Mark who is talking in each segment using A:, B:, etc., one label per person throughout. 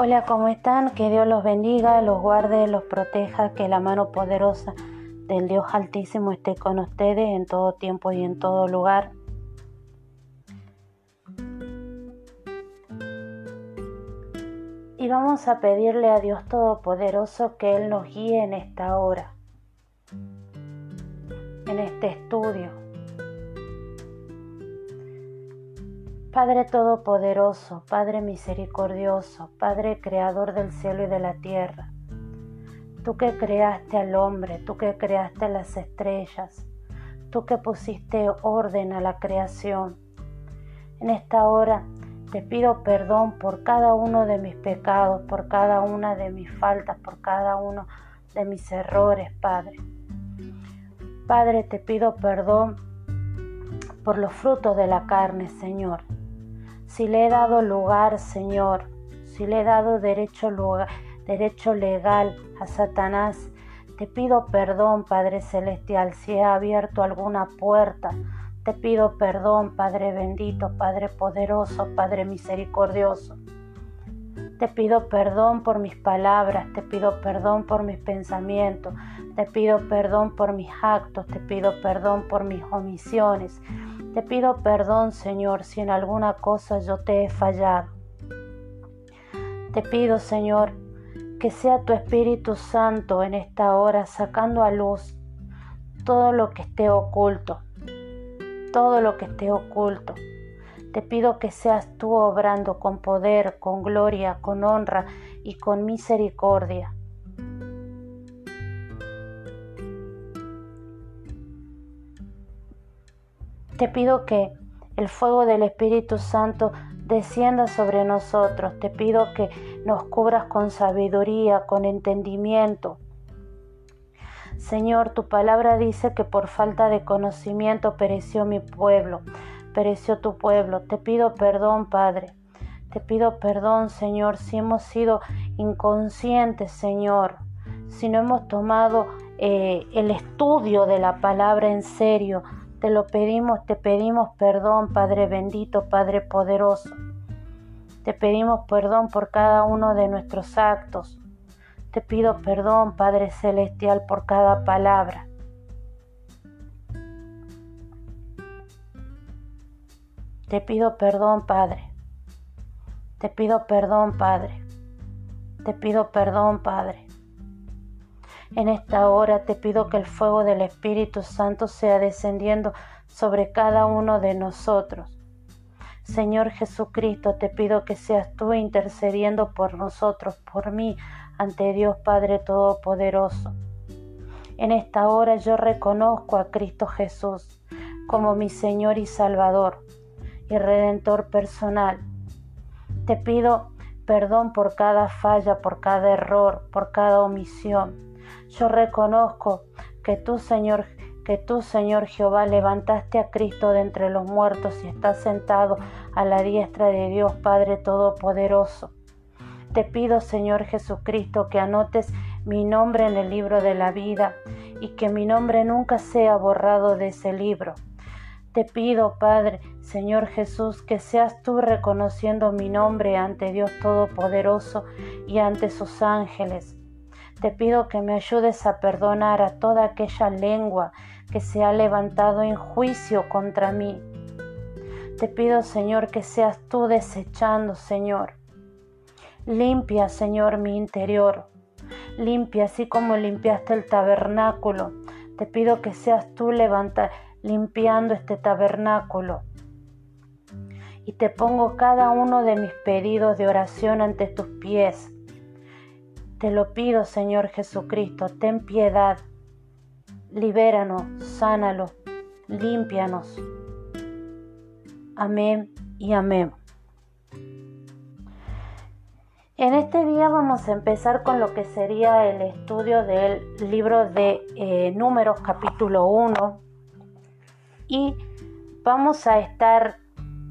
A: Hola, ¿cómo están? Que Dios los bendiga, los guarde, los proteja, que la mano poderosa del Dios Altísimo esté con ustedes en todo tiempo y en todo lugar. Y vamos a pedirle a Dios Todopoderoso que Él nos guíe en esta hora, en este estudio Padre Todopoderoso, Padre Misericordioso, Padre Creador del cielo y de la tierra, tú que creaste al hombre, tú que creaste las estrellas, tú que pusiste orden a la creación, en esta hora te pido perdón por cada uno de mis pecados, por cada una de mis faltas, por cada uno de mis errores, Padre. Padre, te pido perdón por los frutos de la carne, Señor si le he dado lugar, Señor, si le he dado derecho, derecho legal a Satanás, te pido perdón, Padre Celestial, si he abierto alguna puerta. Te pido perdón, Padre bendito, Padre poderoso, Padre misericordioso. Te pido perdón por mis palabras, te pido perdón por mis pensamientos, te pido perdón por mis actos, te pido perdón por mis omisiones, te pido perdón, Señor, si en alguna cosa yo te he fallado. Te pido, Señor, que sea tu Espíritu Santo en esta hora sacando a luz todo lo que esté oculto, todo lo que esté oculto. Te pido que seas tú obrando con poder, con gloria, con honra y con misericordia. Te pido que el fuego del Espíritu Santo descienda sobre nosotros. Te pido que nos cubras con sabiduría, con entendimiento. Señor, tu palabra dice que por falta de conocimiento pereció mi pueblo, pereció tu pueblo. Te pido perdón, Padre. Te pido perdón, Señor, si hemos sido inconscientes, Señor, si no hemos tomado eh, el estudio de la palabra en serio, te lo pedimos, te pedimos perdón, Padre bendito, Padre poderoso. Te pedimos perdón por cada uno de nuestros actos. Te pido perdón, Padre celestial, por cada palabra. Te pido perdón, Padre. Te pido perdón, Padre. Te pido perdón, Padre. En esta hora te pido que el fuego del Espíritu Santo sea descendiendo sobre cada uno de nosotros. Señor Jesucristo, te pido que seas tú intercediendo por nosotros, por mí, ante Dios Padre Todopoderoso. En esta hora yo reconozco a Cristo Jesús como mi Señor y Salvador y Redentor personal. Te pido perdón por cada falla, por cada error, por cada omisión yo reconozco que tú, Señor, que tú, Señor Jehová, levantaste a Cristo de entre los muertos y estás sentado a la diestra de Dios Padre Todopoderoso. Te pido, Señor Jesucristo, que anotes mi nombre en el libro de la vida y que mi nombre nunca sea borrado de ese libro. Te pido, Padre, Señor Jesús, que seas tú reconociendo mi nombre ante Dios Todopoderoso y ante sus ángeles. Te pido que me ayudes a perdonar a toda aquella lengua que se ha levantado en juicio contra mí. Te pido, Señor, que seas tú desechando, Señor. Limpia, Señor, mi interior. Limpia así como limpiaste el tabernáculo. Te pido que seas tú levanta, limpiando este tabernáculo. Y te pongo cada uno de mis pedidos de oración ante tus pies te lo pido, Señor Jesucristo, ten piedad. Libéranos, sánalos, límpianos. Amén y amén. En este día vamos a empezar con lo que sería el estudio del libro de eh, Números capítulo 1 y vamos a estar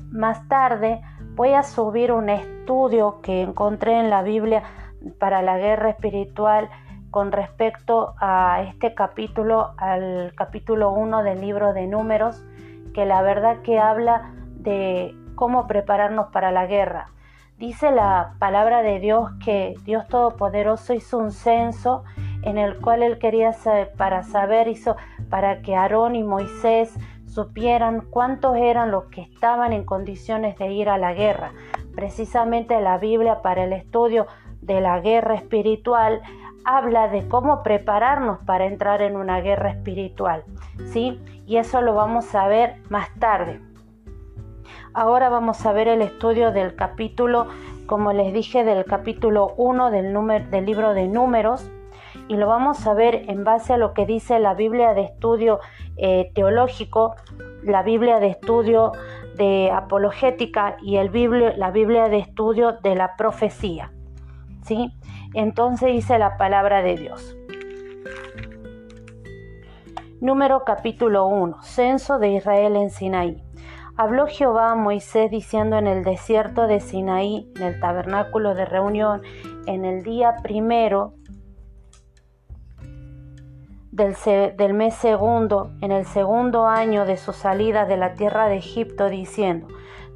A: más tarde, voy a subir un estudio que encontré en la Biblia para la guerra espiritual con respecto a este capítulo, al capítulo 1 del libro de números, que la verdad que habla de cómo prepararnos para la guerra. Dice la palabra de Dios que Dios Todopoderoso hizo un censo en el cual él quería saber, para saber, hizo para que Aarón y Moisés supieran cuántos eran los que estaban en condiciones de ir a la guerra. Precisamente la Biblia para el estudio de la guerra espiritual habla de cómo prepararnos para entrar en una guerra espiritual, ¿sí? Y eso lo vamos a ver más tarde. Ahora vamos a ver el estudio del capítulo, como les dije, del capítulo 1 del, del libro de números, y lo vamos a ver en base a lo que dice la Biblia de estudio eh, teológico, la Biblia de estudio de apologética y el la Biblia de estudio de la profecía. Entonces dice la palabra de Dios. Número capítulo 1. Censo de Israel en Sinaí. Habló Jehová a Moisés diciendo en el desierto de Sinaí, en el tabernáculo de reunión, en el día primero del, mes segundo, en el segundo año de su salida de la tierra de Egipto, diciendo,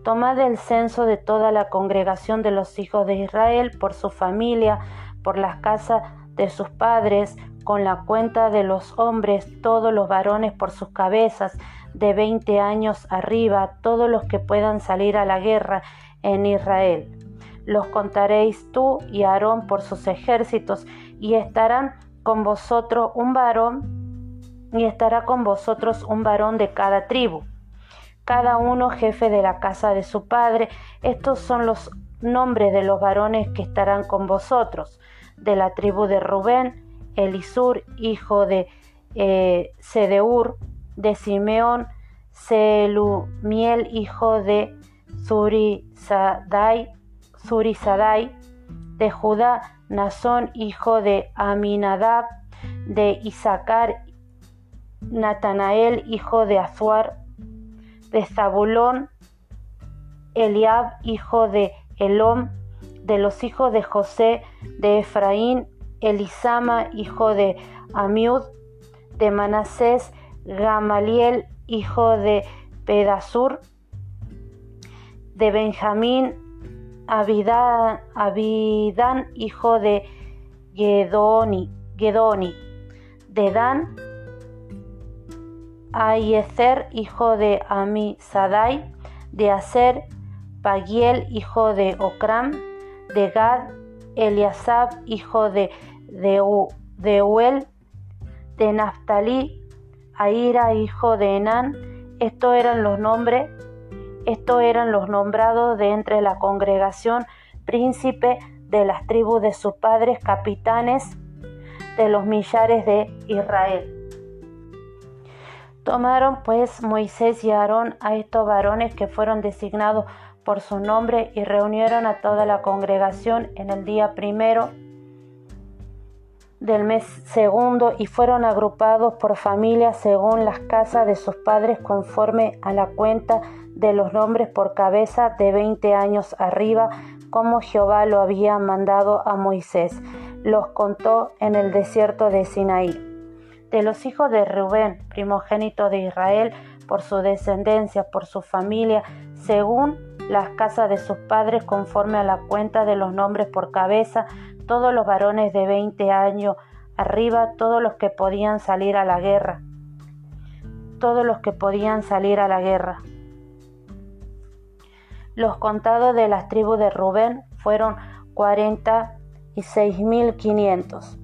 A: Tomad el censo de toda la congregación de los hijos de Israel por su familia, por las casas de sus padres, con la cuenta de los hombres, todos los varones por sus cabezas, de veinte años arriba, todos los que puedan salir a la guerra en Israel. Los contaréis tú y Aarón por sus ejércitos, y estarán con vosotros un varón, y estará con vosotros un varón de cada tribu, cada uno jefe de la casa de su padre. Estos son los nombres de los varones que estarán con vosotros. De la tribu de Rubén, Elisur, hijo de eh, Sedeur, de Simeón, Selumiel, hijo de Zurisadai, de Judá, Nazón, hijo de Aminadab, de Isaacar, Natanael, hijo de Azuar, de Zabulón, Eliab, hijo de Elom, de los hijos de José, de Efraín, Elisama, hijo de Amiud, de Manasés, Gamaliel, hijo de Pedasur, de Benjamín, Abidán, Abidán hijo de Gedoni, Gedoni, de Dan, Ayezer, hijo de Amisadai, de Aser, Pagiel, hijo de Ocram, de Gad, Eliasab, hijo de Deuel, de Naftali, Aira, hijo de Enán. Estos eran los nombres estos eran los nombrados de entre la congregación, príncipe de las tribus de sus padres, capitanes de los millares de Israel. Tomaron pues Moisés y Aarón a estos varones que fueron designados por su nombre y reunieron a toda la congregación en el día primero del mes segundo y fueron agrupados por familias según las casas de sus padres conforme a la cuenta de los nombres por cabeza de veinte años arriba, como Jehová lo había mandado a Moisés. Los contó en el desierto de Sinaí de los hijos de Rubén, primogénito de Israel, por su descendencia, por su familia, según las casas de sus padres, conforme a la cuenta de los nombres por cabeza, todos los varones de 20 años arriba, todos los que podían salir a la guerra, todos los que podían salir a la guerra. Los contados de las tribus de Rubén fueron 46.500.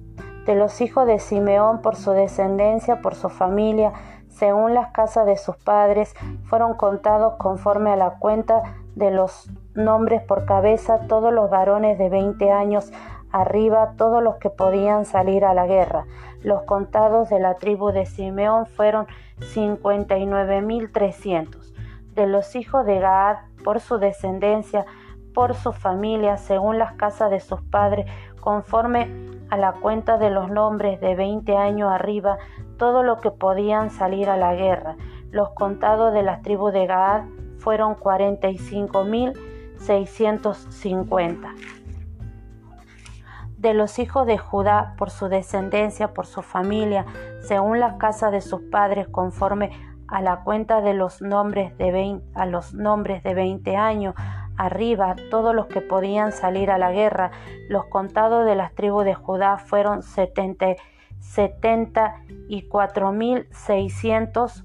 A: De los hijos de Simeón por su descendencia, por su familia, según las casas de sus padres, fueron contados conforme a la cuenta de los nombres por cabeza todos los varones de veinte años arriba, todos los que podían salir a la guerra. Los contados de la tribu de Simeón fueron cincuenta y nueve mil trescientos. De los hijos de Gad por su descendencia, por su familia, según las casas de sus padres, conforme a la cuenta de los nombres de veinte años arriba, todo lo que podían salir a la guerra. Los contados de las tribus de Gaad fueron cuarenta y cinco mil seiscientos cincuenta. De los hijos de Judá, por su descendencia, por su familia, según las casas de sus padres, conforme a la cuenta de los nombres de 20, a los nombres de 20 años arriba todos los que podían salir a la guerra. Los contados de las tribus de Judá fueron setenta, y cuatro mil seiscientos.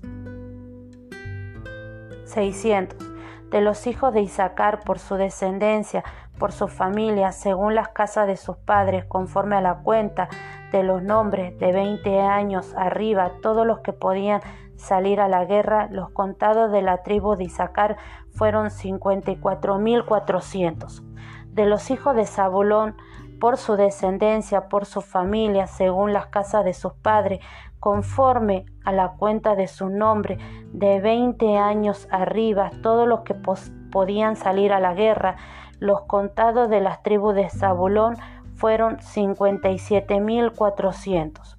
A: De los hijos de Isaacar por su descendencia, por su familia, según las casas de sus padres, conforme a la cuenta de los nombres de veinte años arriba, todos los que podían salir a la guerra, los contados de la tribu de Isaacar fueron 54.400. De los hijos de Zabulón, por su descendencia, por su familia, según las casas de sus padres, conforme a la cuenta de su nombre, de 20 años arriba, todos los que podían salir a la guerra, los contados de las tribus de Zabulón fueron 57.400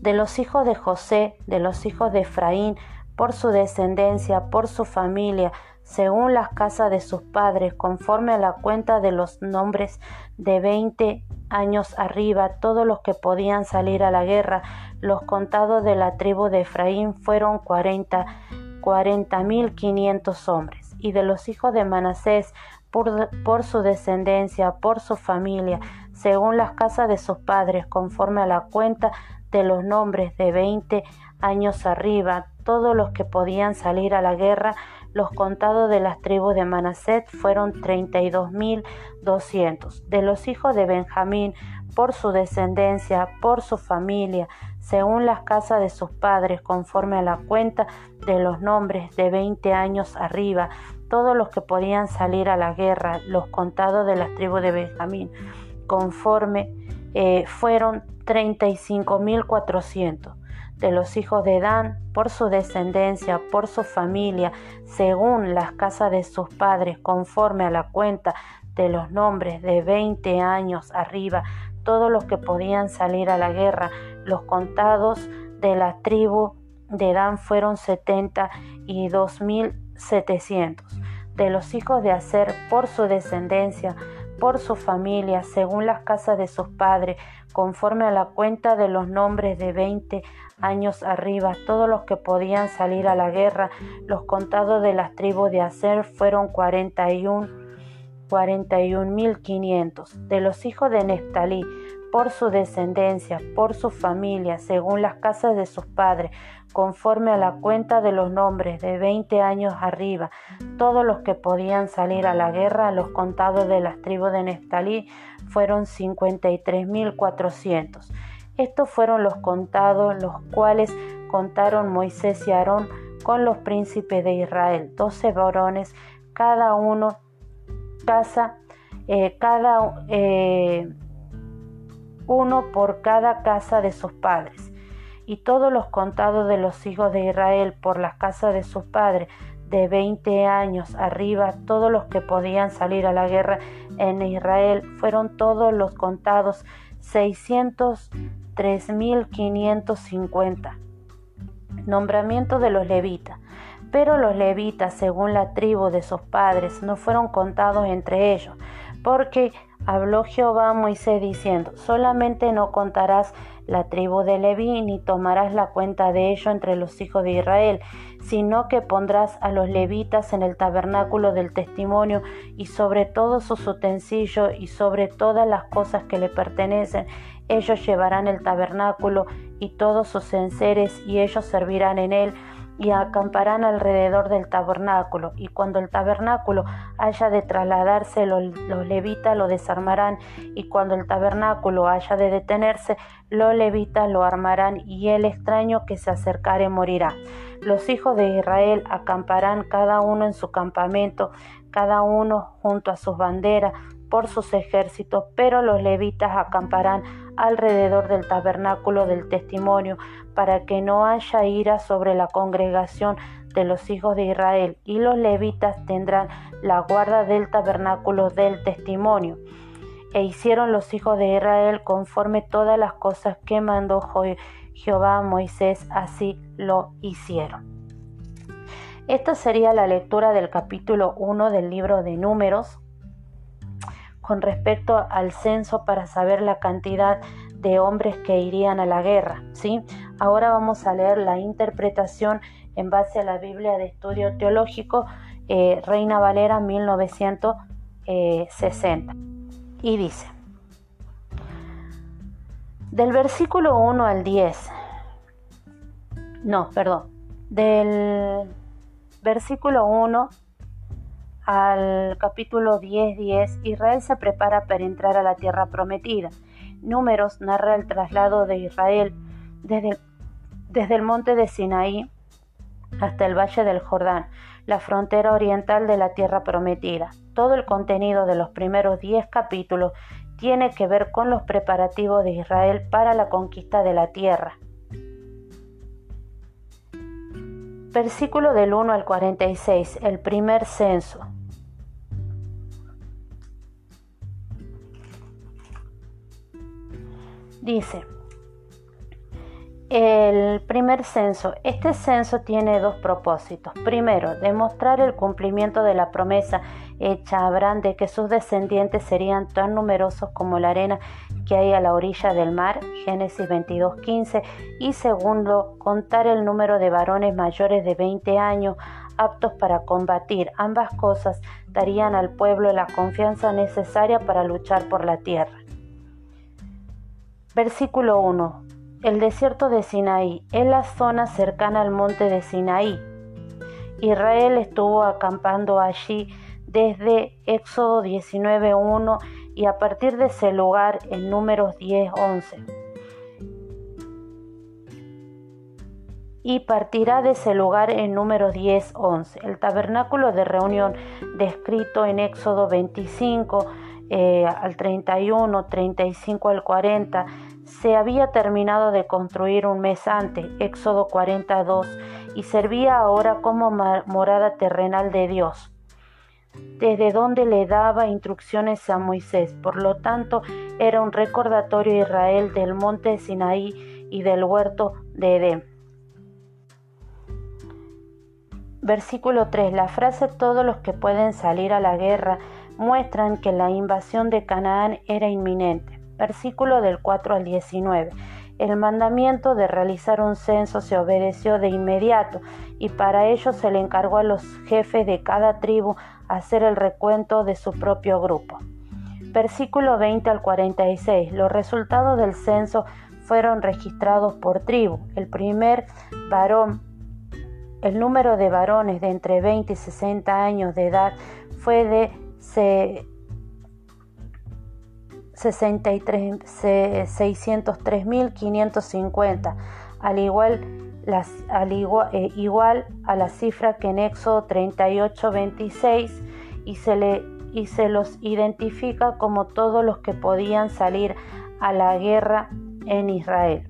A: de los hijos de José, de los hijos de Efraín, por su descendencia, por su familia, según las casas de sus padres, conforme a la cuenta de los nombres de veinte años arriba, todos los que podían salir a la guerra, los contados de la tribu de Efraín fueron cuarenta, cuarenta mil quinientos hombres, y de los hijos de Manasés, por, su descendencia, por su familia, según las casas de sus padres, conforme a la cuenta de los nombres de veinte años arriba, todos los que podían salir a la guerra, los contados de las tribus de Manaset fueron treinta y dos mil doscientos. De los hijos de Benjamín, por su descendencia, por su familia, según las casas de sus padres, conforme a la cuenta de los nombres de veinte años arriba, todos los que podían salir a la guerra, los contados de las tribus de Benjamín, conforme eh, fueron 35.400 de los hijos de Dan por su descendencia, por su familia, según las casas de sus padres, conforme a la cuenta de los nombres de 20 años arriba, todos los que podían salir a la guerra, los contados de la tribu de Dan fueron 72.700. De los hijos de Aser por su descendencia, por su familia, según las casas de sus padres, conforme a la cuenta de los nombres de veinte años arriba, todos los que podían salir a la guerra, los contados de las tribus de Aser fueron cuarenta y un mil quinientos. De los hijos de Neftalí, por su descendencia, por su familia, según las casas de sus padres, conforme a la cuenta de los nombres de veinte años arriba, todos los que podían salir a la guerra, los contados de las tribus de Neftalí, fueron 53.400. Estos fueron los contados, los cuales contaron Moisés y Aarón con los príncipes de Israel, doce varones, cada uno casa, eh, cada eh, uno por cada casa de sus padres. Y todos los contados de los hijos de Israel por las casas de sus padres, de 20 años arriba, todos los que podían salir a la guerra en Israel, fueron todos los contados 603.550. Nombramiento de los levitas. Pero los levitas, según la tribu de sus padres, no fueron contados entre ellos, porque habló Jehová a Moisés diciendo, solamente no contarás la tribu de Leví, ni tomarás la cuenta de ello entre los hijos de Israel, sino que pondrás a los levitas en el tabernáculo del testimonio y sobre todos sus utensilios y sobre todas las cosas que le pertenecen. Ellos llevarán el tabernáculo y todos sus enseres y ellos servirán en él y acamparán alrededor del tabernáculo, y cuando el tabernáculo haya de trasladarse, los, levitas lo desarmarán, y cuando el tabernáculo haya de detenerse, los levitas lo armarán, y el extraño que se acercare morirá. Los hijos de Israel acamparán cada uno en su campamento, cada uno junto a sus banderas, por sus ejércitos, pero los levitas acamparán alrededor del tabernáculo del testimonio, para que no haya ira sobre la congregación de los hijos de Israel, y los levitas tendrán la guarda del tabernáculo del testimonio. E hicieron los hijos de Israel conforme todas las cosas que mandó Jehová a Moisés, así lo hicieron. Esta sería la lectura del capítulo 1 del libro de Números con respecto al censo para saber la cantidad de hombres que irían a la guerra. ¿sí? Ahora vamos a leer la interpretación en base a la Biblia de estudio teológico eh, Reina Valera 1960. Y dice, del versículo 1 al 10, no, perdón, del versículo 1 al capítulo 10, 10, Israel se prepara para entrar a la tierra prometida. Números narra el traslado de Israel desde, desde el monte de Sinaí hasta el valle del Jordán, la frontera oriental de la tierra prometida. Todo el contenido de los primeros 10 capítulos tiene que ver con los preparativos de Israel para la conquista de la tierra. Versículo del 1 al 46, el primer censo. Dice, el primer censo. Este censo tiene dos propósitos. Primero, demostrar el cumplimiento de la promesa hecha a Abraham de que sus descendientes serían tan numerosos como la arena que hay a la orilla del mar, Génesis 22:15. Y segundo, contar el número de varones mayores de 20 años aptos para combatir. Ambas cosas darían al pueblo la confianza necesaria para luchar por la tierra. Versículo 1. El desierto de Sinaí es la zona cercana al monte de Sinaí. Israel estuvo acampando allí desde Éxodo 19.1 y a partir de ese lugar en números 10.11. Y partirá de ese lugar en números 10.11. El tabernáculo de reunión descrito en Éxodo 25 eh, al 31, 35 al 40, se había terminado de construir un mes antes, Éxodo 42, y servía ahora como morada terrenal de Dios, desde donde le daba instrucciones a Moisés. Por lo tanto, era un recordatorio a Israel del monte Sinaí y del huerto de Edén. Versículo 3. La frase todos los que pueden salir a la guerra muestran que la invasión de Canaán era inminente. Versículo del 4 al 19. El mandamiento de realizar un censo se obedeció de inmediato y para ello se le encargó a los jefes de cada tribu hacer el recuento de su propio grupo. Versículo 20 al 46. Los resultados del censo fueron registrados por tribu. El primer varón, el número de varones de entre 20 y 60 años de edad fue de 603.550, al igual, al igual, eh, igual a la cifra que en Éxodo 38.26 y y se los identifica como todos los que podían salir a la guerra en Israel.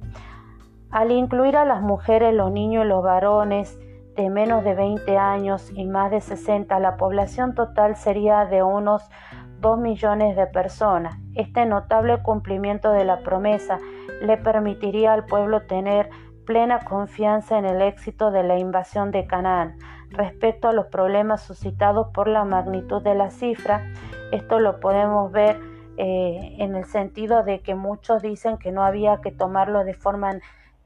A: Al incluir a las mujeres, los niños y los varones, de menos de 20 años y más de 60, la población total sería de unos 2 millones de personas. Este notable cumplimiento de la promesa le permitiría al pueblo tener plena confianza en el éxito de la invasión de Canaán. Respecto a los problemas suscitados por la magnitud de la cifra, esto lo podemos ver eh, en el sentido de que muchos dicen que no había que tomarlo de forma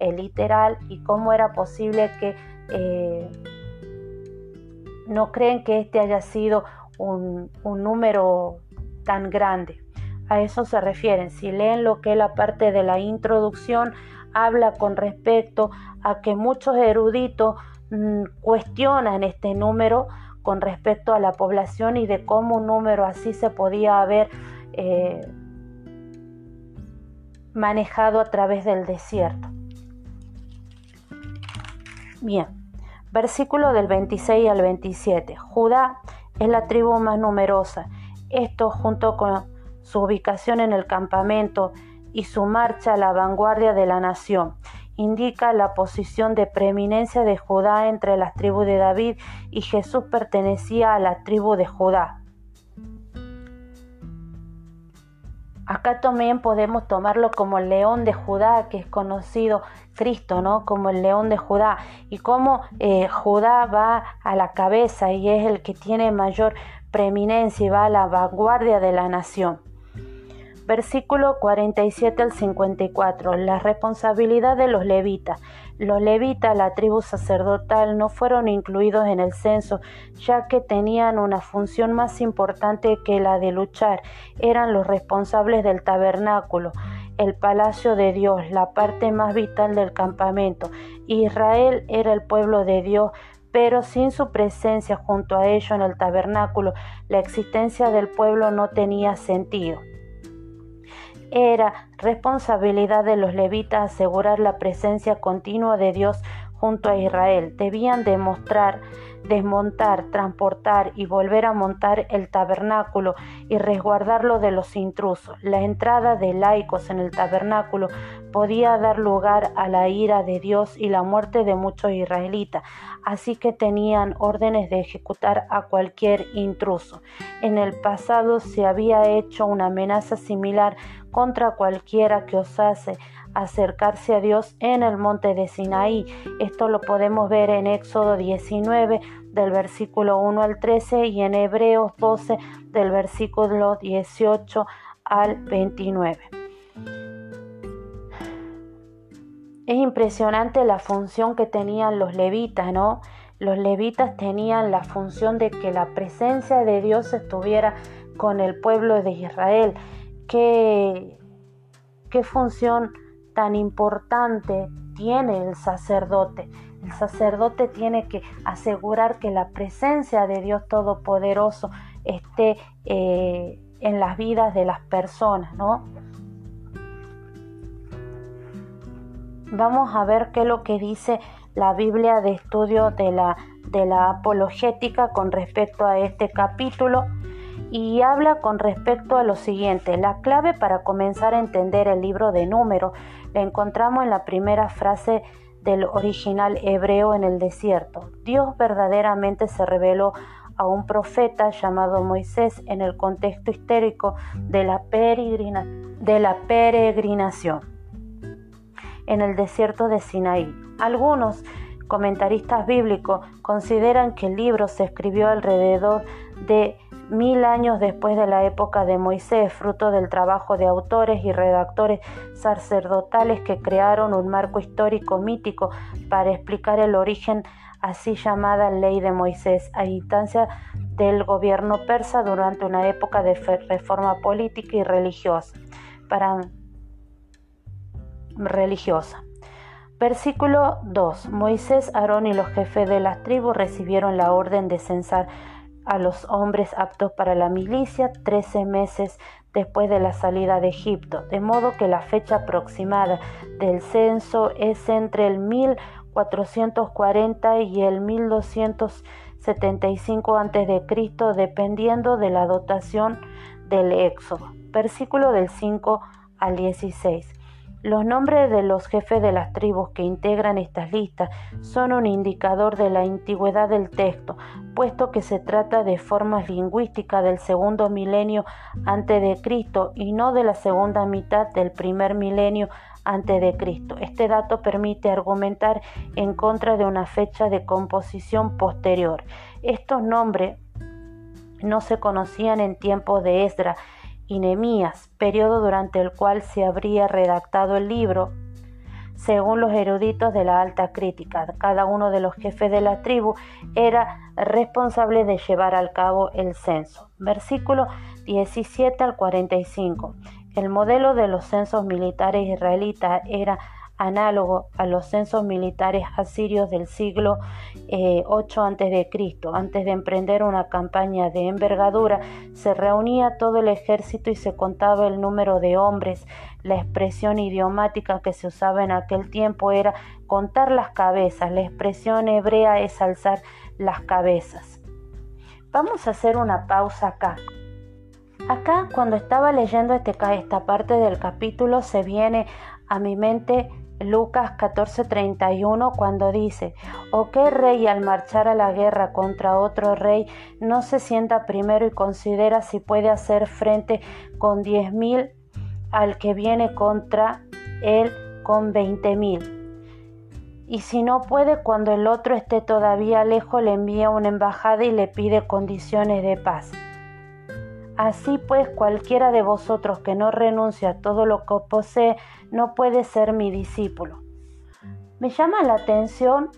A: eh, literal y cómo era posible que eh, no creen que este haya sido un, número tan grande. A eso se refieren. Si leen lo que es la parte de la introducción, habla con respecto a que muchos eruditos mm, cuestionan este número con respecto a la población y de cómo un número así se podía haber eh, manejado a través del desierto. Bien, versículo del 26 al 27. Judá es la tribu más numerosa. Esto junto con su ubicación en el campamento y su marcha a la vanguardia de la nación indica la posición de preeminencia de Judá entre las tribus de David y Jesús pertenecía a la tribu de Judá. Acá también podemos tomarlo como el león de Judá, que es conocido Cristo, ¿no? Como el león de Judá. Y cómo eh, Judá va a la cabeza y es el que tiene mayor preeminencia y va a la vanguardia de la nación. Versículo 47 al 54. La responsabilidad de los levitas. Los levitas, la tribu sacerdotal, no fueron incluidos en el censo, ya que tenían una función más importante que la de luchar. Eran los responsables del tabernáculo, el palacio de Dios, la parte más vital del campamento. Israel era el pueblo de Dios, pero sin su presencia junto a ellos en el tabernáculo, la existencia del pueblo no tenía sentido. Era responsabilidad de los levitas asegurar la presencia continua de Dios junto a Israel. Debían demostrar, desmontar, transportar y volver a montar el tabernáculo y resguardarlo de los intrusos. La entrada de laicos en el tabernáculo podía dar lugar a la ira de Dios y la muerte de muchos israelitas, así que tenían órdenes de ejecutar a cualquier intruso. En el pasado se había hecho una amenaza similar contra cualquiera que osase acercarse a Dios en el monte de Sinaí. Esto lo podemos ver en Éxodo 19 del versículo 1 al 13 y en Hebreos 12 del versículo 18 al 29. Es impresionante la función que tenían los levitas, ¿no? Los levitas tenían la función de que la presencia de Dios estuviera con el pueblo de Israel. ¿Qué, función tan importante tiene el sacerdote. El sacerdote tiene que asegurar que la presencia de Dios Todopoderoso esté eh, en las vidas de las personas, ¿no? Vamos a ver qué es lo que dice la Biblia de estudio de la, de la apologética con respecto a este capítulo y habla con respecto a lo siguiente. La clave para comenzar a entender el libro de números la encontramos en la primera frase del original hebreo en el desierto. Dios verdaderamente se reveló a un profeta llamado Moisés en el contexto histérico de la, de la peregrinación en el desierto de Sinaí. Algunos comentaristas bíblicos consideran que el libro se escribió alrededor de mil años después de la época de Moisés, fruto del trabajo de autores y redactores sacerdotales que crearon un marco histórico mítico para explicar el origen así llamada ley de Moisés, a instancia del gobierno persa durante una época de reforma política y religiosa. Para religiosa. Versículo 2. Moisés, Aarón y los jefes de las tribus recibieron la orden de censar a los hombres aptos para la milicia 13 meses después de la salida de Egipto, de modo que la fecha aproximada del censo es entre el 1440 y el 1275 a.C., dependiendo de la dotación del Éxodo. Versículo del 5 al 16. Los nombres de los jefes de las tribus que integran estas listas son un indicador de la antigüedad del texto, puesto que se trata de formas lingüísticas del segundo milenio antes de Cristo y no de la segunda mitad del primer milenio antes de Cristo. Este dato permite argumentar en contra de una fecha de composición posterior. Estos nombres no se conocían en tiempos de Esdra y Nemías, periodo durante el cual se habría redactado el libro, según los eruditos de la alta crítica. Cada uno de los jefes de la tribu era responsable de llevar al cabo el censo. Versículo 17 al 45. El modelo de los censos militares israelitas era análogo a los censos militares asirios del siglo eh, 8 a.C. Antes de emprender una campaña de envergadura, se reunía todo el ejército y se contaba el número de hombres. La expresión idiomática que se usaba en aquel tiempo era contar las cabezas. La expresión hebrea es alzar las cabezas. Vamos a hacer una pausa acá. Acá, cuando estaba leyendo este, esta parte del capítulo, se viene a mi mente Lucas 14:31 cuando dice, ¿o qué rey al marchar a la guerra contra otro rey no se sienta primero y considera si puede hacer frente con diez mil al que viene contra él con veinte mil? Y si no puede, cuando el otro esté todavía lejos, le envía una embajada y le pide condiciones de paz. Así pues, cualquiera de vosotros que no renuncia a todo lo que posee, no puede ser mi discípulo. Me llama la atención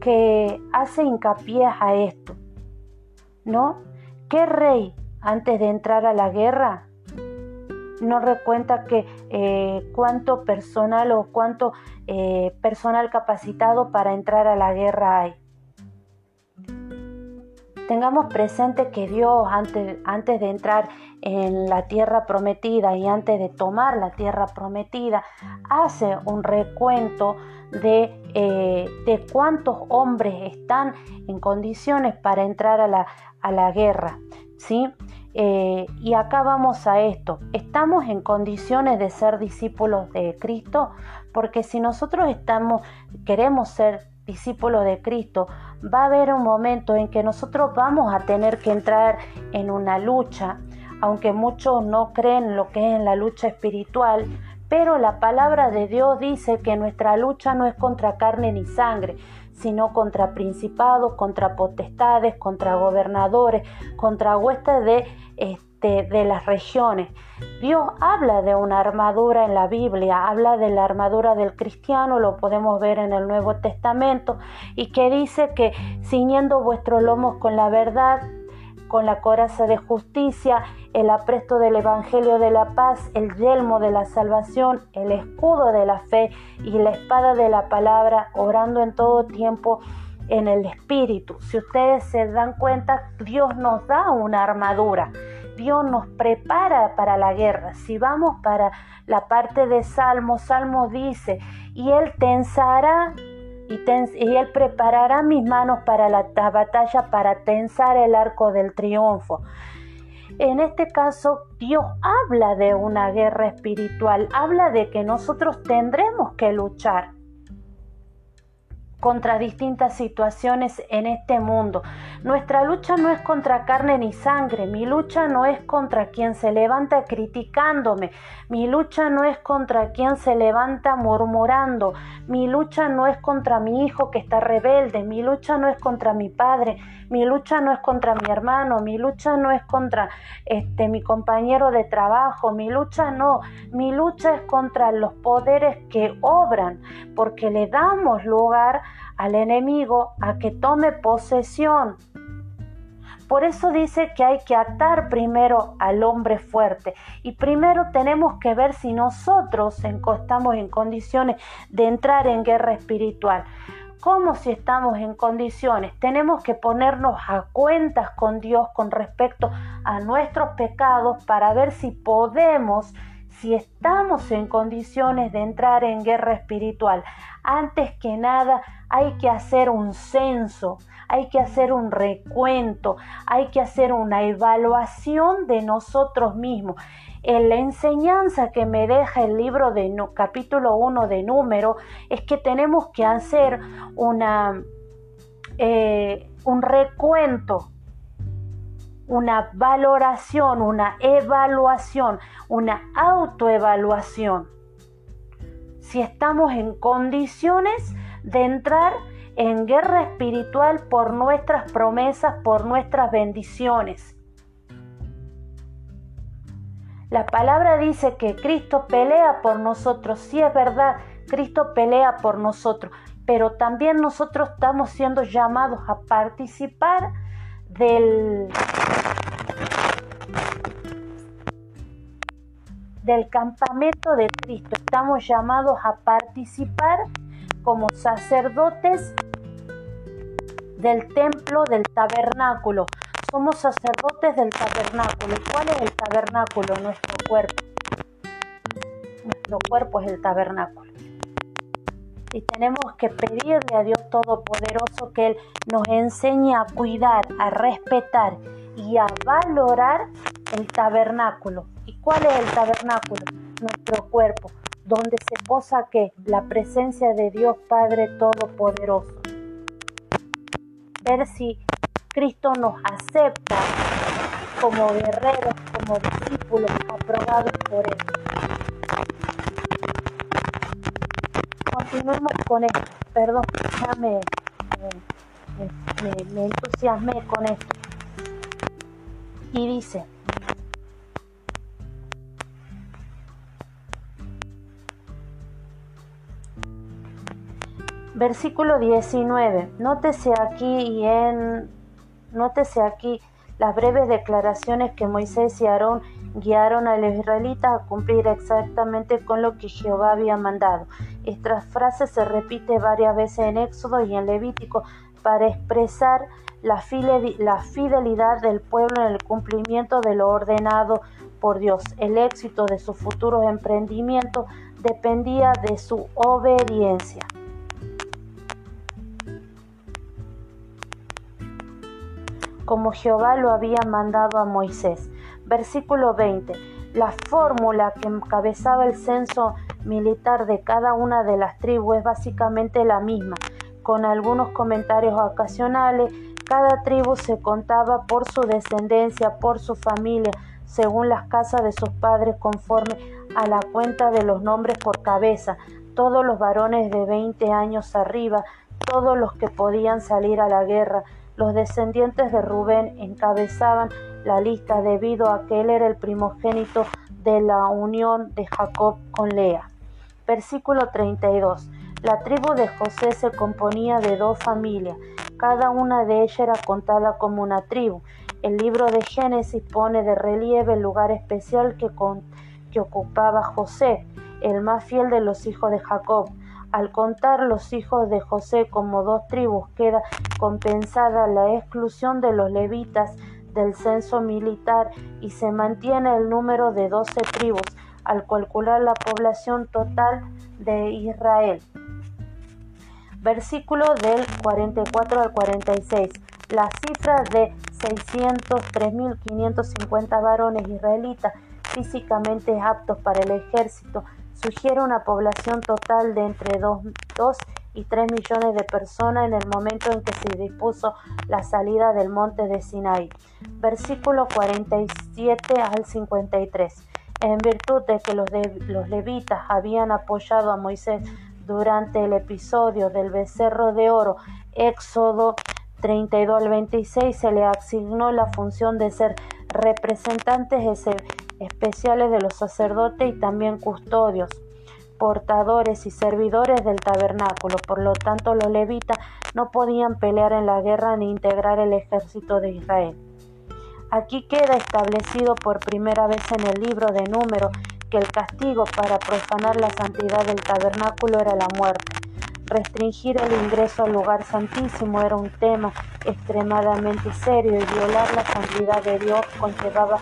A: que hace hincapié a esto, ¿no? ¿Qué rey antes de entrar a la guerra no recuenta eh, cuánto personal o cuánto eh, personal capacitado para entrar a la guerra hay? Tengamos presente que Dios antes, antes de entrar en la tierra prometida y antes de tomar la tierra prometida, hace un recuento de, eh, de cuántos hombres están en condiciones para entrar a la, a la guerra. ¿sí? Eh, y acá vamos a esto. ¿Estamos en condiciones de ser discípulos de Cristo? Porque si nosotros estamos, queremos ser discípulos de Cristo, va a haber un momento en que nosotros vamos a tener que entrar en una lucha, aunque muchos no creen lo que es en la lucha espiritual, pero la palabra de Dios dice que nuestra lucha no es contra carne ni sangre, sino contra principados, contra potestades, contra gobernadores, contra huestes de, de las regiones. Dios habla de una armadura en la Biblia, habla de la armadura del cristiano, lo podemos ver en el Nuevo Testamento, y que dice que ciñendo vuestros lomos con la verdad, con la coraza de justicia, el apresto del Evangelio de la paz, el yelmo de la salvación, el escudo de la fe y la espada de la palabra, orando en todo tiempo en el Espíritu. Si ustedes se dan cuenta, Dios nos da una armadura. Dios nos prepara para la guerra. Si vamos para la parte de Salmo, Salmo dice, y Él tensará y, Él preparará mis manos para la batalla, para tensar el arco del triunfo. En este caso, Dios habla de una guerra espiritual, habla de que nosotros tendremos que luchar contra distintas situaciones en este mundo. Nuestra lucha no es contra carne ni sangre, mi lucha no es contra quien se levanta criticándome, mi lucha no es contra quien se levanta murmurando, mi lucha no es contra mi hijo que está rebelde, mi lucha no es contra mi padre, mi lucha no es contra mi hermano, mi lucha no es contra este mi compañero de trabajo, mi lucha no, mi lucha es contra los poderes que obran, porque le damos lugar al enemigo a que tome posesión. Por eso dice que hay que atar primero al hombre fuerte y primero tenemos que ver si nosotros estamos en condiciones de entrar en guerra espiritual. ¿Cómo si estamos en condiciones? Tenemos que ponernos a cuentas con Dios con respecto a nuestros pecados para ver si podemos si estamos en condiciones de entrar en guerra espiritual, antes que nada hay que hacer un censo, hay que hacer un recuento, hay que hacer una evaluación de nosotros mismos. En la enseñanza que me deja el libro de capítulo 1 de número es que tenemos que hacer una, eh, un recuento una valoración, una evaluación, una autoevaluación. Si estamos en condiciones de entrar en guerra espiritual por nuestras promesas, por nuestras bendiciones. La palabra dice que Cristo pelea por nosotros. Sí es verdad, Cristo pelea por nosotros, pero también nosotros estamos siendo llamados a participar del, del campamento de Cristo. Estamos llamados a participar como sacerdotes del templo, del tabernáculo. Somos sacerdotes del tabernáculo. ¿Cuál es el tabernáculo? Nuestro cuerpo. Nuestro cuerpo es el tabernáculo. Y tenemos que pedirle a Dios Todopoderoso que Él nos enseñe a cuidar, a respetar y a valorar el tabernáculo. ¿Y cuál es el tabernáculo? Nuestro cuerpo, donde se posa que la presencia de Dios Padre Todopoderoso. Ver si Cristo nos acepta como guerreros, como discípulos aprobados por Él. Continuemos con esto. Perdón, ya me, me entusiasmé con esto. Y dice, Versículo 19. Nótese aquí y en nótese aquí las breves declaraciones que Moisés y Aarón guiaron a los israelitas a cumplir exactamente con lo que Jehová había mandado. Esta frase se repite varias veces en Éxodo y en Levítico para expresar la fidelidad del pueblo en el cumplimiento de lo ordenado por Dios. El éxito de sus futuros emprendimientos dependía de su obediencia. Como Jehová lo había mandado a Moisés. Versículo 20. La fórmula que encabezaba el censo militar de cada una de las tribus es básicamente la misma, con algunos comentarios ocasionales. Cada tribu se contaba por su descendencia, por su familia, según las casas de sus padres, conforme a la cuenta de los nombres por cabeza. Todos los varones de 20 años arriba, todos los que podían salir a la guerra, los descendientes de Rubén encabezaban la lista debido a que él era el primogénito de la unión de Jacob con Lea. Versículo 32. La tribu de José se componía de dos familias, cada una de ellas era contada como una tribu. El libro de Génesis pone de relieve el lugar especial que, que ocupaba José, el más fiel de los hijos de Jacob. Al contar los hijos de José como dos tribus, queda compensada la exclusión de los levitas del censo militar y se mantiene el número de doce tribus al calcular la población total de Israel. Versículo del 44 al 46. La cifra de 603.550 varones israelitas físicamente aptos para el ejército sugiere una población total de entre 2, y 3 millones de personas en el momento en que se dispuso la salida del monte de Sinai. Versículo 47 al 53. En virtud de que los, los levitas habían apoyado a Moisés durante el episodio del becerro de oro, Éxodo 32 al 26, se le asignó la función de ser representantes especiales de los sacerdotes y también custodios, portadores y servidores del tabernáculo. Por lo tanto, los levitas no podían pelear en la guerra ni integrar el ejército de Israel. Aquí queda establecido por primera vez en el libro de Números que el castigo para profanar la santidad del tabernáculo era la muerte. Restringir el ingreso al lugar santísimo era un tema extremadamente serio y violar la santidad de Dios conllevaba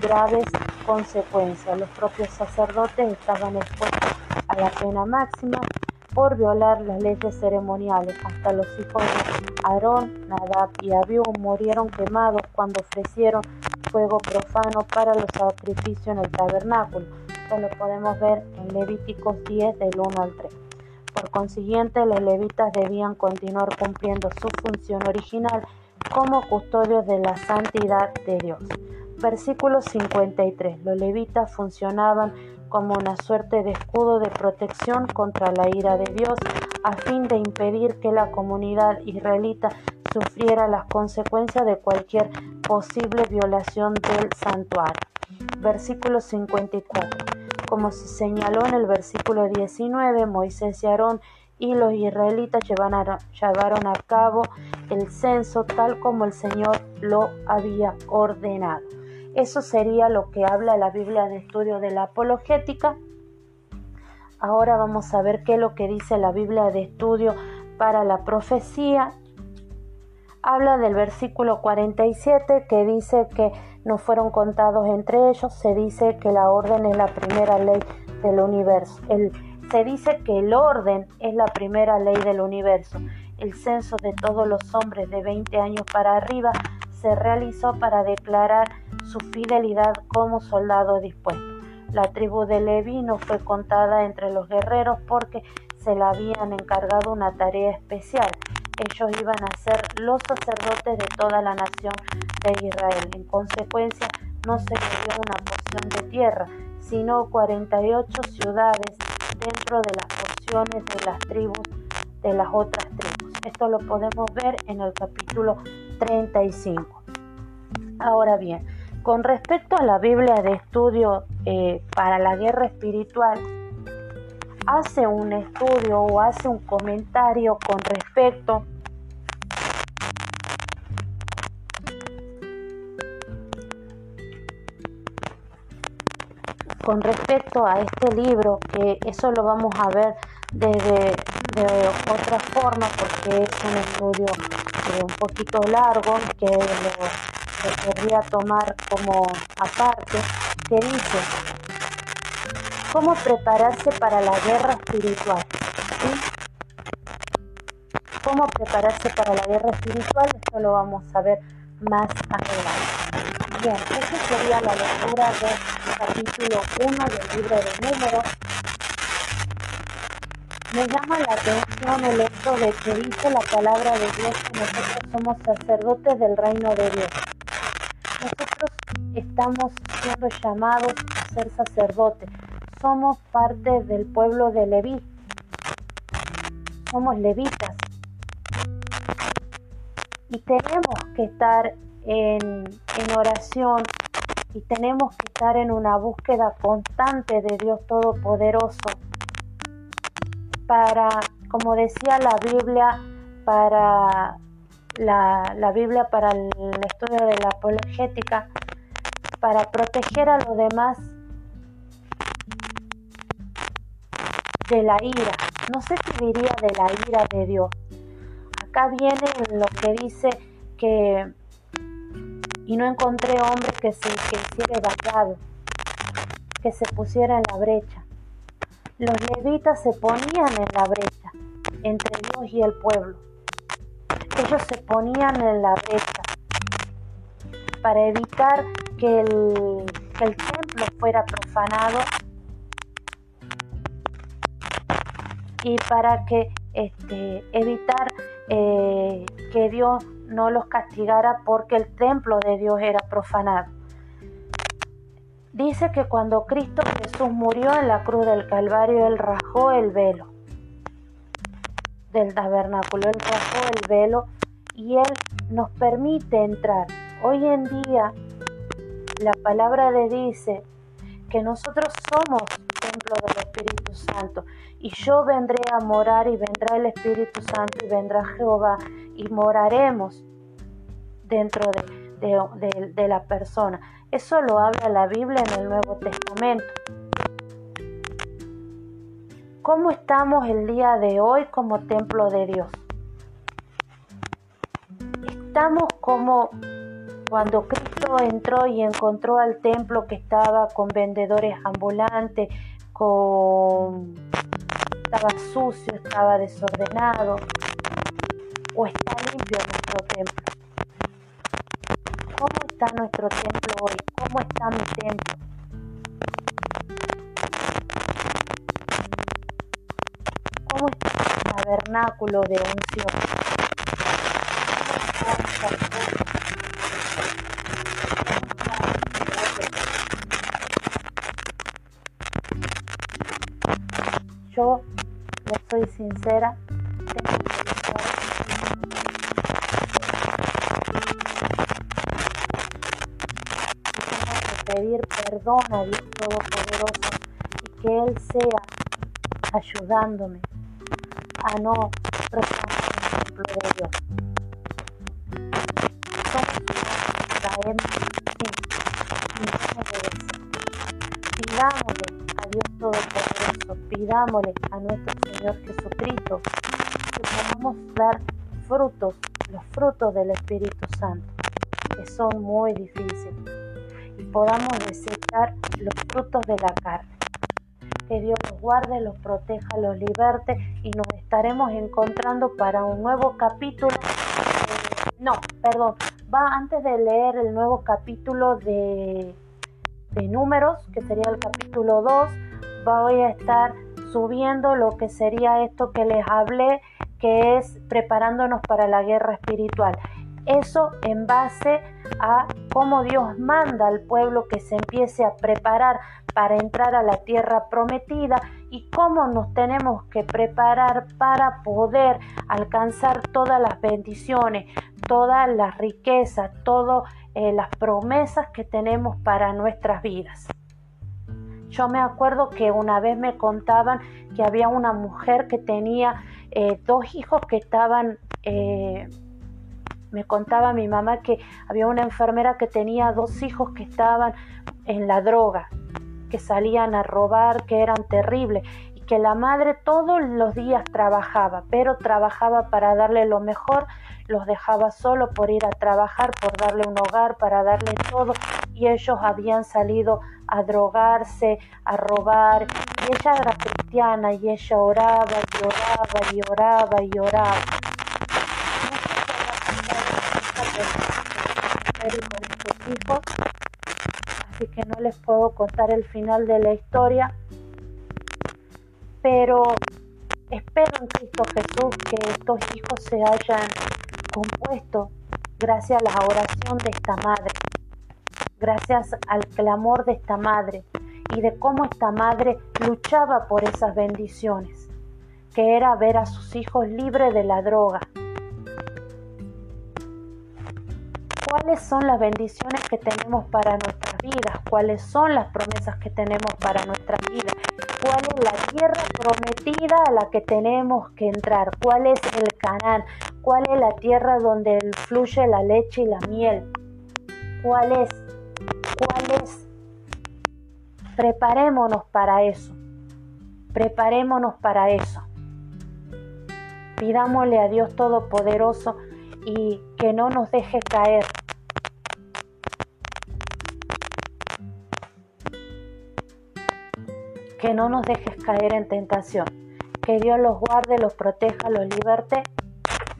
A: graves consecuencias. Los propios sacerdotes estaban expuestos a la pena máxima por violar las leyes ceremoniales. Hasta los hijos de Aarón, Nadab y Abiú murieron quemados cuando ofrecieron fuego profano para los sacrificios en el tabernáculo. Esto lo podemos ver en Levíticos 10 del 1 al 3. Por consiguiente, los levitas debían continuar cumpliendo su función original como custodios de la santidad de Dios. Versículo 53. Los levitas funcionaban como una suerte de escudo de protección contra la ira de Dios a fin de impedir que la comunidad israelita sufriera las consecuencias de cualquier posible violación del santuario. Versículo 54. Como se señaló en el versículo 19, Moisés y Aarón y los israelitas llevaron a cabo el censo tal como el Señor lo había ordenado. Eso sería lo que habla la Biblia de estudio de la apologética. Ahora vamos a ver qué es lo que dice la Biblia de estudio para la profecía. Habla del versículo 47 que dice que no fueron contados entre ellos. Se dice que la orden es la primera ley del universo. se dice que el orden es la primera ley del universo. El censo de todos los hombres de 20 años para arriba se realizó para declarar su fidelidad como soldado dispuesto. La tribu de Levi no fue contada entre los guerreros porque se le habían encargado una tarea especial. Ellos iban a ser los sacerdotes de toda la nación de Israel. En consecuencia, no se le dio una porción de tierra, sino 48 ciudades dentro de las porciones de las tribus de las otras tribus. Esto lo podemos ver en el capítulo 35. Ahora bien, con respecto a la Biblia de estudio eh, para la guerra espiritual, hace un estudio o hace un comentario con respecto con respecto a este libro, que eso lo vamos a ver desde de otra forma porque es un estudio eh, un poquito largo que lo, podría tomar como aparte, que dice cómo prepararse para la guerra espiritual. ¿Cómo prepararse para la guerra espiritual? Esto lo vamos a ver más adelante. Bien, esa sería la lectura del capítulo 1 del libro de números. Me llama la atención el hecho de que dice la palabra de Dios que nosotros somos sacerdotes del reino de Dios. Nosotros estamos siendo llamados a ser sacerdotes. Somos parte del pueblo de Leví. Somos levitas y tenemos que estar en, oración y tenemos que estar en una búsqueda constante de Dios Todopoderoso para, como decía la Biblia, para la, la, Biblia para el estudio de la apologética, para proteger a los demás de la ira. No sé si diría de la ira de Dios, acá viene lo que dice que y no encontré hombre que se que hiciera vallado, que se pusiera en la brecha. Los levitas se ponían en la brecha entre Dios y el pueblo. Ellos se ponían en la brecha para evitar que el, templo fuera profanado y para que este, evitar eh, que Dios no los castigara porque el templo de Dios era profanado. Dice que cuando Cristo Jesús murió en la cruz del Calvario, Él rajó el velo del tabernáculo, Él rajó el velo y Él nos permite entrar. Hoy en día la palabra de dice que nosotros somos templo del Espíritu Santo y yo vendré a morar y vendrá el Espíritu Santo y vendrá Jehová y moraremos dentro de, de la persona. Eso lo habla la Biblia en el Nuevo Testamento. ¿Cómo estamos el día de hoy como templo de Dios? Estamos como cuando Cristo entró y encontró al templo que estaba con vendedores ambulantes, con estaba sucio, estaba desordenado, o está limpio nuestro templo. ¿Cómo está nuestro templo hoy? ¿Cómo está mi templo? Tabernáculo de unción? yo soy sincera, tengo que pedir perdón a Dios Todopoderoso y que Él sea ayudándome no profanar el templo de Dios. Sí, y pidámosle a Dios Todopoderoso, pidámosle a nuestro Señor Jesucristo que podamos dar frutos, los frutos del Espíritu Santo, que son muy difíciles, y podamos desechar los frutos de la carne. Que Dios los guarde, los proteja, los liberte y nos estaremos encontrando para un nuevo capítulo. no, perdón, va antes de leer el nuevo capítulo de de números, que sería el capítulo 2, voy a estar subiendo lo que sería esto que les hablé, que es preparándonos para la guerra espiritual. Eso en base a cómo Dios manda al pueblo que se empiece a preparar para entrar a la tierra prometida y cómo nos tenemos que preparar para poder alcanzar todas las bendiciones, todas las riquezas, todas eh, las promesas que tenemos para nuestras vidas. Yo me acuerdo que una vez me contaban que había una mujer que tenía eh, dos hijos que estaban, eh, me contaba mi mamá que había una enfermera que tenía dos hijos que estaban en la droga, que salían a robar, que eran terribles y que la madre todos los días trabajaba, pero trabajaba para darle lo mejor, los dejaba solo por ir a trabajar, por darle un hogar, para darle todo y ellos habían salido a drogarse, a robar y ella era cristiana y ella oraba y oraba y oraba y oraba. Así que no les puedo contar el final de la historia, pero espero en Cristo Jesús que estos hijos se hayan compuesto gracias a la oración de esta madre, gracias al clamor de esta madre y de cómo esta madre luchaba por esas bendiciones, que era ver a sus hijos libres de la droga. ¿Cuáles son las bendiciones que tenemos para nuestras vidas? ¿Cuáles son las promesas que tenemos para nuestras vidas? ¿Cuál es la tierra prometida a la que tenemos que entrar? ¿Cuál es el canal? ¿Cuál es la tierra donde fluye la leche y la miel? ¿Cuál es? ¿Cuál es? Preparémonos para eso. Preparémonos para eso. Pidámosle a Dios Todopoderoso y que no nos deje caer. Que no nos dejes caer en tentación. Que Dios los guarde, los proteja, los liberte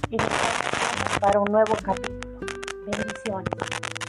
A: y nos para un nuevo capítulo. Bendiciones.